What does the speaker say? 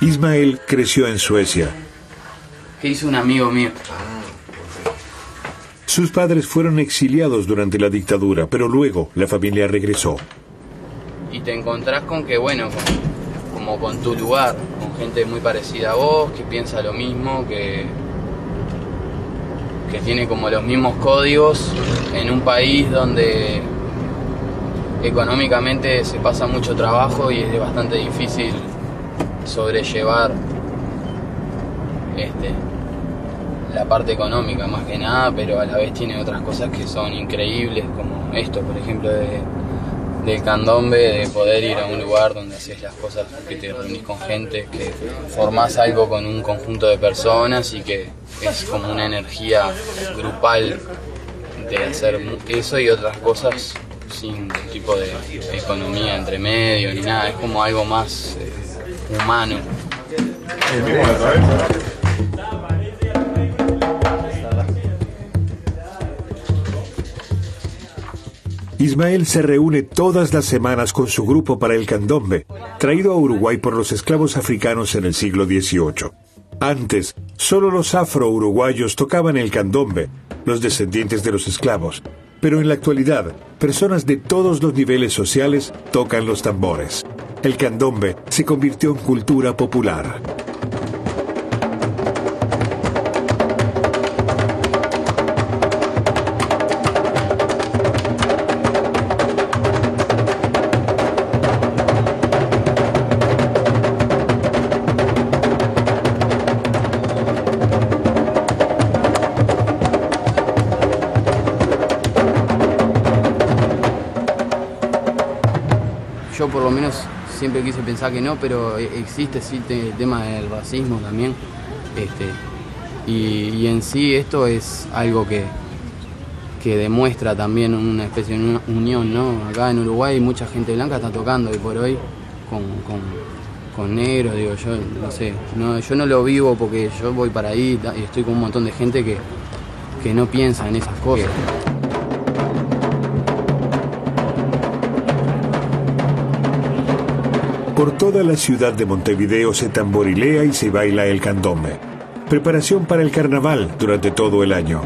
Ismael creció en Suecia. Hizo un amigo mío. Sus padres fueron exiliados durante la dictadura, pero luego la familia regresó. Y te encontrás con que, bueno, como con tu lugar, con gente muy parecida a vos, que piensa lo mismo, que, que tiene como los mismos códigos en un país donde económicamente se pasa mucho trabajo y es bastante difícil sobrellevar este, la parte económica más que nada, pero a la vez tiene otras cosas que son increíbles, como esto, por ejemplo, de, del candombe, de poder ir a un lugar donde haces las cosas, que te reunís con gente, que formás algo con un conjunto de personas y que es como una energía grupal de hacer eso y otras cosas sin tipo de economía entre medio ni nada, es como algo más eh, humano. Ismael se reúne todas las semanas con su grupo para el candombe, traído a Uruguay por los esclavos africanos en el siglo XVIII. Antes, solo los afro-uruguayos tocaban el candombe, los descendientes de los esclavos, pero en la actualidad, personas de todos los niveles sociales tocan los tambores. El candombe se convirtió en cultura popular. Yo por lo menos siempre quise pensar que no, pero existe sí el tema del racismo también. Este, y, en sí esto es algo que, que demuestra también una especie de unión, ¿no? Acá en Uruguay mucha gente blanca está tocando y por hoy con, con, con negro, digo, yo no sé, no, yo no lo vivo porque yo voy para ahí y estoy con un montón de gente que, que no piensa en esas cosas. Por toda la ciudad de Montevideo se tamborilea y se baila el candombe. Preparación para el carnaval durante todo el año.